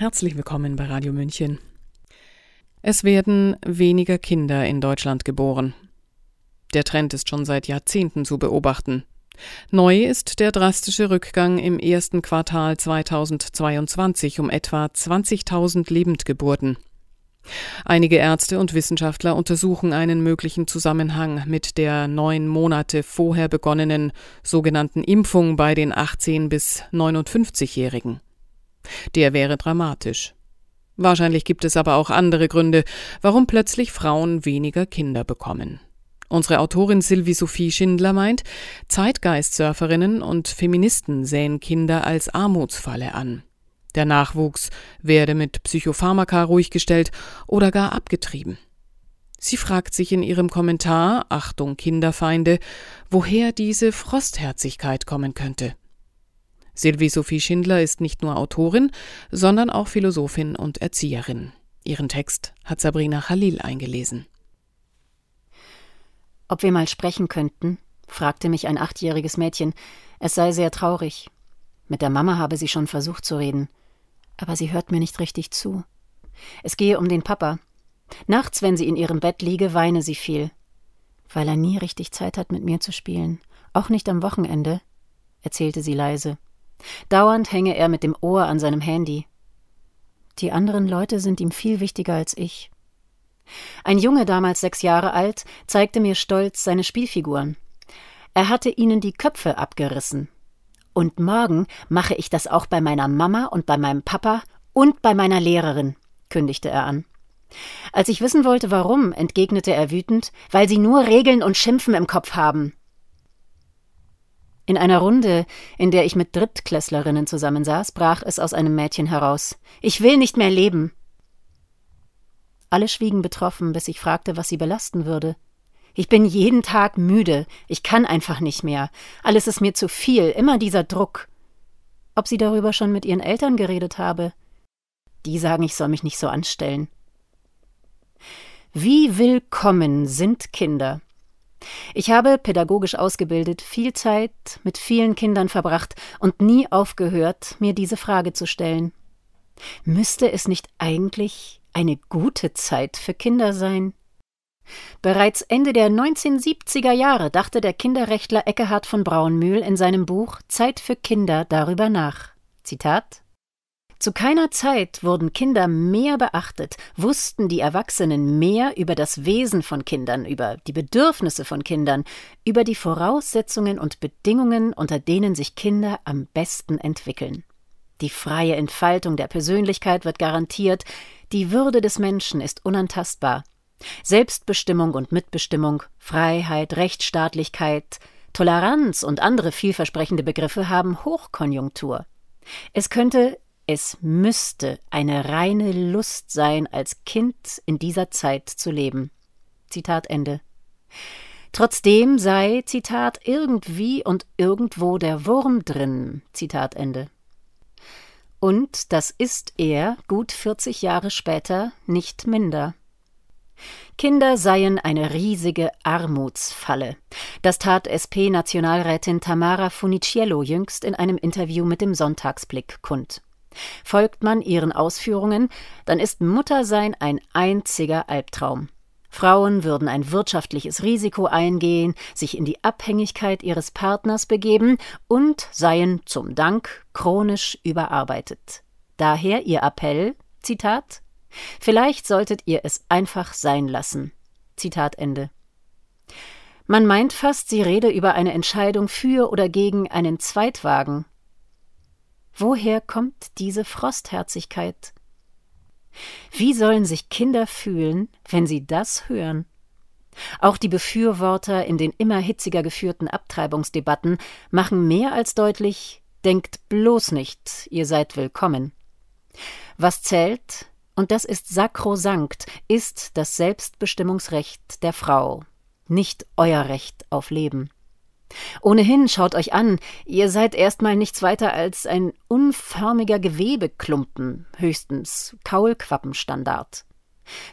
Herzlich willkommen bei Radio München. Es werden weniger Kinder in Deutschland geboren. Der Trend ist schon seit Jahrzehnten zu beobachten. Neu ist der drastische Rückgang im ersten Quartal 2022 um etwa 20.000 Lebendgeburten. Einige Ärzte und Wissenschaftler untersuchen einen möglichen Zusammenhang mit der neun Monate vorher begonnenen sogenannten Impfung bei den 18 bis 59-Jährigen. Der wäre dramatisch. Wahrscheinlich gibt es aber auch andere Gründe, warum plötzlich Frauen weniger Kinder bekommen. Unsere Autorin Sylvie Sophie Schindler meint, Zeitgeist-Surferinnen und Feministen sähen Kinder als Armutsfalle an. Der Nachwuchs werde mit Psychopharmaka ruhig gestellt oder gar abgetrieben. Sie fragt sich in ihrem Kommentar Achtung Kinderfeinde, woher diese Frostherzigkeit kommen könnte. Sylvie Sophie Schindler ist nicht nur Autorin, sondern auch Philosophin und Erzieherin. Ihren Text hat Sabrina Khalil eingelesen. Ob wir mal sprechen könnten? fragte mich ein achtjähriges Mädchen. Es sei sehr traurig. Mit der Mama habe sie schon versucht zu reden. Aber sie hört mir nicht richtig zu. Es gehe um den Papa. Nachts, wenn sie in ihrem Bett liege, weine sie viel. Weil er nie richtig Zeit hat, mit mir zu spielen. Auch nicht am Wochenende, erzählte sie leise. Dauernd hänge er mit dem Ohr an seinem Handy. Die anderen Leute sind ihm viel wichtiger als ich. Ein Junge, damals sechs Jahre alt, zeigte mir stolz seine Spielfiguren. Er hatte ihnen die Köpfe abgerissen. Und morgen mache ich das auch bei meiner Mama und bei meinem Papa und bei meiner Lehrerin, kündigte er an. Als ich wissen wollte, warum, entgegnete er wütend, weil sie nur Regeln und Schimpfen im Kopf haben. In einer Runde, in der ich mit Drittklässlerinnen zusammensaß, brach es aus einem Mädchen heraus. Ich will nicht mehr leben. Alle schwiegen betroffen, bis ich fragte, was sie belasten würde. Ich bin jeden Tag müde, ich kann einfach nicht mehr. Alles ist mir zu viel, immer dieser Druck. Ob sie darüber schon mit ihren Eltern geredet habe? Die sagen, ich soll mich nicht so anstellen. Wie willkommen sind Kinder? Ich habe pädagogisch ausgebildet, viel Zeit mit vielen Kindern verbracht und nie aufgehört, mir diese Frage zu stellen. Müsste es nicht eigentlich eine gute Zeit für Kinder sein? Bereits Ende der 1970er Jahre dachte der Kinderrechtler Eckehard von Braunmühl in seinem Buch Zeit für Kinder darüber nach. Zitat zu keiner Zeit wurden Kinder mehr beachtet, wussten die Erwachsenen mehr über das Wesen von Kindern, über die Bedürfnisse von Kindern, über die Voraussetzungen und Bedingungen, unter denen sich Kinder am besten entwickeln. Die freie Entfaltung der Persönlichkeit wird garantiert, die Würde des Menschen ist unantastbar. Selbstbestimmung und Mitbestimmung, Freiheit, Rechtsstaatlichkeit, Toleranz und andere vielversprechende Begriffe haben Hochkonjunktur. Es könnte es müsste eine reine Lust sein, als Kind in dieser Zeit zu leben. Zitat Ende. Trotzdem sei, Zitat, irgendwie und irgendwo der Wurm drin. Zitat Ende. Und das ist er, gut 40 Jahre später, nicht minder. Kinder seien eine riesige Armutsfalle. Das tat SP-Nationalrätin Tamara Funiciello jüngst in einem Interview mit dem Sonntagsblick kund. Folgt man ihren Ausführungen, dann ist Muttersein ein einziger Albtraum. Frauen würden ein wirtschaftliches Risiko eingehen, sich in die Abhängigkeit ihres Partners begeben und seien zum Dank chronisch überarbeitet. Daher ihr Appell, Zitat, Vielleicht solltet ihr es einfach sein lassen. Zitat Ende. Man meint fast, sie rede über eine Entscheidung für oder gegen einen Zweitwagen, Woher kommt diese Frostherzigkeit? Wie sollen sich Kinder fühlen, wenn sie das hören? Auch die Befürworter in den immer hitziger geführten Abtreibungsdebatten machen mehr als deutlich, denkt bloß nicht, ihr seid willkommen. Was zählt, und das ist sakrosankt, ist das Selbstbestimmungsrecht der Frau, nicht euer Recht auf Leben. Ohnehin schaut euch an, ihr seid erstmal nichts weiter als ein unförmiger Gewebeklumpen, höchstens Kaulquappenstandard.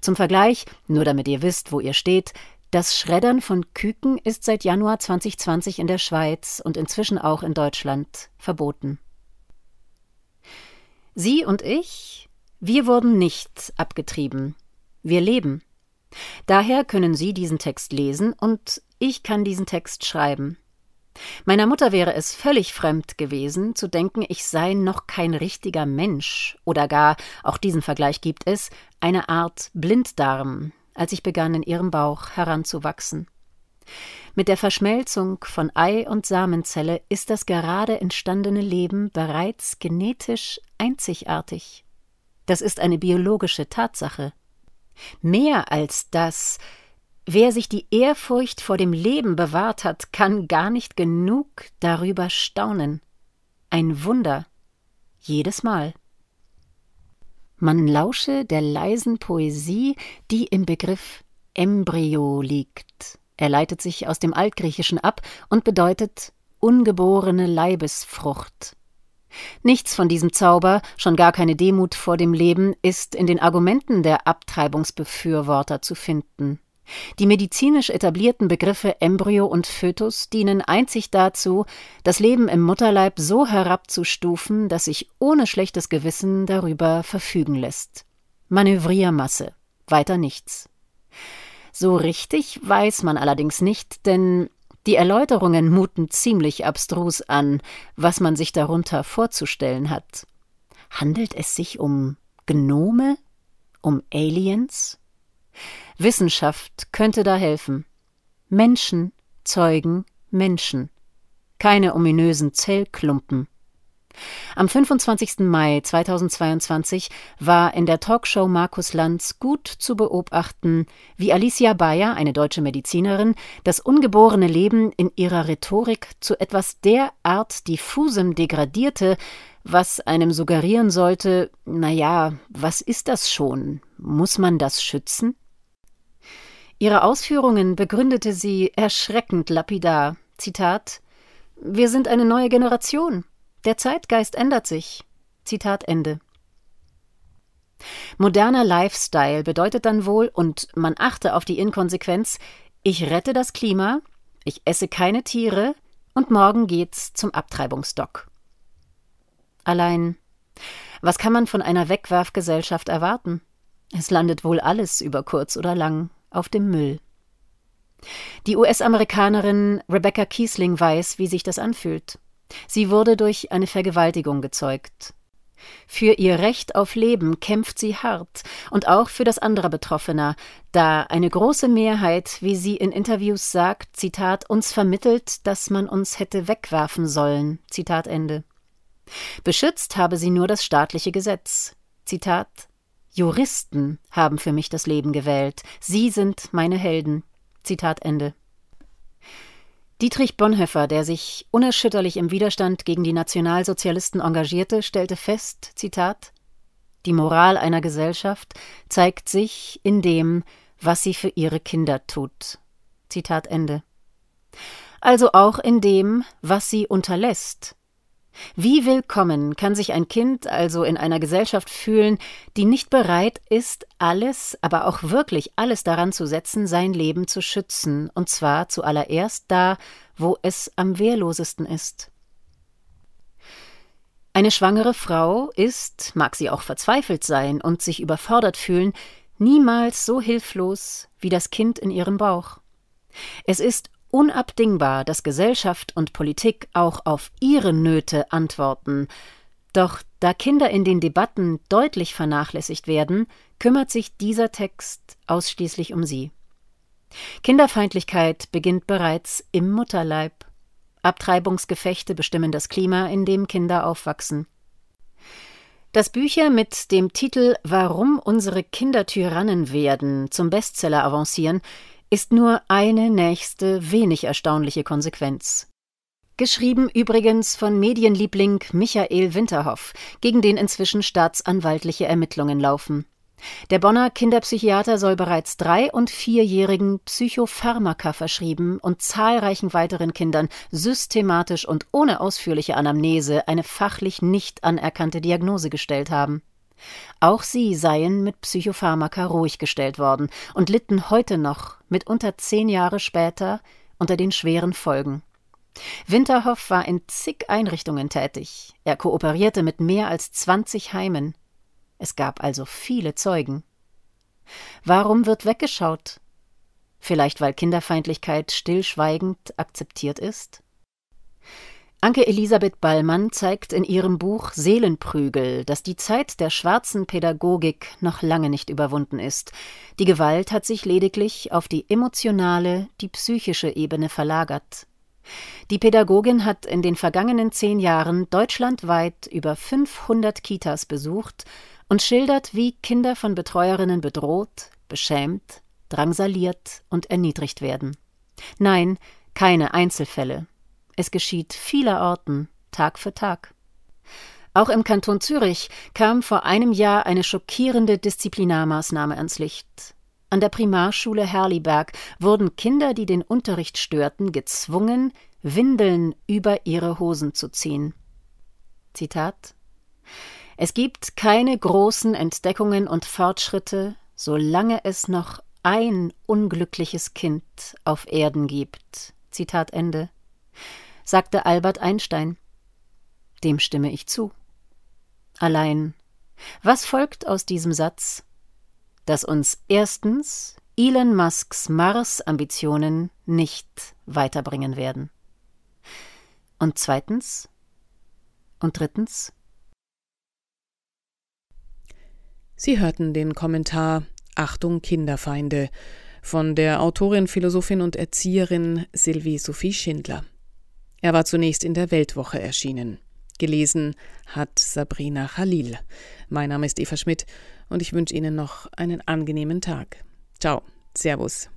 Zum Vergleich, nur damit ihr wisst, wo ihr steht, das Schreddern von Küken ist seit Januar 2020 in der Schweiz und inzwischen auch in Deutschland verboten. Sie und ich, Wir wurden nicht abgetrieben. Wir leben. Daher können Sie diesen Text lesen und ich kann diesen Text schreiben. Meiner Mutter wäre es völlig fremd gewesen, zu denken, ich sei noch kein richtiger Mensch oder gar, auch diesen Vergleich gibt es, eine Art Blinddarm, als ich begann in ihrem Bauch heranzuwachsen. Mit der Verschmelzung von Ei und Samenzelle ist das gerade entstandene Leben bereits genetisch einzigartig. Das ist eine biologische Tatsache. Mehr als das, wer sich die Ehrfurcht vor dem Leben bewahrt hat, kann gar nicht genug darüber staunen. Ein Wunder. Jedes Mal. Man lausche der leisen Poesie, die im Begriff Embryo liegt. Er leitet sich aus dem Altgriechischen ab und bedeutet ungeborene Leibesfrucht. Nichts von diesem Zauber, schon gar keine Demut vor dem Leben, ist in den Argumenten der Abtreibungsbefürworter zu finden. Die medizinisch etablierten Begriffe Embryo und Fötus dienen einzig dazu, das Leben im Mutterleib so herabzustufen, dass sich ohne schlechtes Gewissen darüber verfügen lässt. Manövriermasse, weiter nichts. So richtig weiß man allerdings nicht, denn die Erläuterungen muten ziemlich abstrus an, was man sich darunter vorzustellen hat. Handelt es sich um Gnome? Um Aliens? Wissenschaft könnte da helfen. Menschen zeugen Menschen. Keine ominösen Zellklumpen. Am 25. Mai 2022 war in der Talkshow Markus Lanz gut zu beobachten, wie Alicia Bayer, eine deutsche Medizinerin, das ungeborene Leben in ihrer Rhetorik zu etwas derart diffusem degradierte, was einem suggerieren sollte, na ja, was ist das schon? Muss man das schützen? Ihre Ausführungen begründete sie erschreckend lapidar. Zitat Wir sind eine neue Generation. Der Zeitgeist ändert sich. Zitat Ende. Moderner Lifestyle bedeutet dann wohl, und man achte auf die Inkonsequenz, ich rette das Klima, ich esse keine Tiere und morgen geht's zum Abtreibungsdock. Allein, was kann man von einer Wegwerfgesellschaft erwarten? Es landet wohl alles über kurz oder lang auf dem Müll. Die US-Amerikanerin Rebecca Kiesling weiß, wie sich das anfühlt. Sie wurde durch eine Vergewaltigung gezeugt. Für ihr Recht auf Leben kämpft sie hart und auch für das anderer Betroffener, da eine große Mehrheit, wie sie in Interviews sagt, Zitat, uns vermittelt, dass man uns hätte wegwerfen sollen. Zitat Ende. Beschützt habe sie nur das staatliche Gesetz. Zitat Juristen haben für mich das Leben gewählt. Sie sind meine Helden. Zitat Ende. Dietrich Bonhoeffer, der sich unerschütterlich im Widerstand gegen die Nationalsozialisten engagierte, stellte fest, Zitat, die Moral einer Gesellschaft zeigt sich in dem, was sie für ihre Kinder tut. Zitat Ende. Also auch in dem, was sie unterlässt, wie willkommen kann sich ein Kind also in einer Gesellschaft fühlen, die nicht bereit ist, alles, aber auch wirklich alles daran zu setzen, sein Leben zu schützen, und zwar zuallererst da, wo es am wehrlosesten ist. Eine schwangere Frau ist, mag sie auch verzweifelt sein und sich überfordert fühlen, niemals so hilflos wie das Kind in ihrem Bauch. Es ist unabdingbar, dass Gesellschaft und Politik auch auf ihre Nöte antworten. Doch da Kinder in den Debatten deutlich vernachlässigt werden, kümmert sich dieser Text ausschließlich um sie. Kinderfeindlichkeit beginnt bereits im Mutterleib. Abtreibungsgefechte bestimmen das Klima, in dem Kinder aufwachsen. Dass Bücher mit dem Titel Warum unsere Kinder Tyrannen werden zum Bestseller avancieren, ist nur eine nächste, wenig erstaunliche Konsequenz. Geschrieben übrigens von Medienliebling Michael Winterhoff, gegen den inzwischen staatsanwaltliche Ermittlungen laufen. Der Bonner Kinderpsychiater soll bereits drei- und vierjährigen Psychopharmaka verschrieben und zahlreichen weiteren Kindern systematisch und ohne ausführliche Anamnese eine fachlich nicht anerkannte Diagnose gestellt haben. Auch sie seien mit Psychopharmaka ruhig gestellt worden und litten heute noch, mitunter zehn Jahre später, unter den schweren Folgen. Winterhoff war in zig Einrichtungen tätig. Er kooperierte mit mehr als 20 Heimen. Es gab also viele Zeugen. Warum wird weggeschaut? Vielleicht weil Kinderfeindlichkeit stillschweigend akzeptiert ist? Anke Elisabeth Ballmann zeigt in ihrem Buch Seelenprügel, dass die Zeit der schwarzen Pädagogik noch lange nicht überwunden ist. Die Gewalt hat sich lediglich auf die emotionale, die psychische Ebene verlagert. Die Pädagogin hat in den vergangenen zehn Jahren deutschlandweit über 500 Kitas besucht und schildert, wie Kinder von Betreuerinnen bedroht, beschämt, drangsaliert und erniedrigt werden. Nein, keine Einzelfälle. Es geschieht vielerorten, Tag für Tag. Auch im Kanton Zürich kam vor einem Jahr eine schockierende Disziplinarmaßnahme ans Licht. An der Primarschule Herliberg wurden Kinder, die den Unterricht störten, gezwungen, Windeln über ihre Hosen zu ziehen. Zitat Es gibt keine großen Entdeckungen und Fortschritte, solange es noch ein unglückliches Kind auf Erden gibt. Zitat Ende. Sagte Albert Einstein. Dem stimme ich zu. Allein, was folgt aus diesem Satz? Dass uns erstens Elon Musks Mars-Ambitionen nicht weiterbringen werden. Und zweitens? Und drittens? Sie hörten den Kommentar Achtung Kinderfeinde von der Autorin, Philosophin und Erzieherin Sylvie Sophie Schindler. Er war zunächst in der Weltwoche erschienen. Gelesen hat Sabrina Khalil. Mein Name ist Eva Schmidt und ich wünsche Ihnen noch einen angenehmen Tag. Ciao, Servus.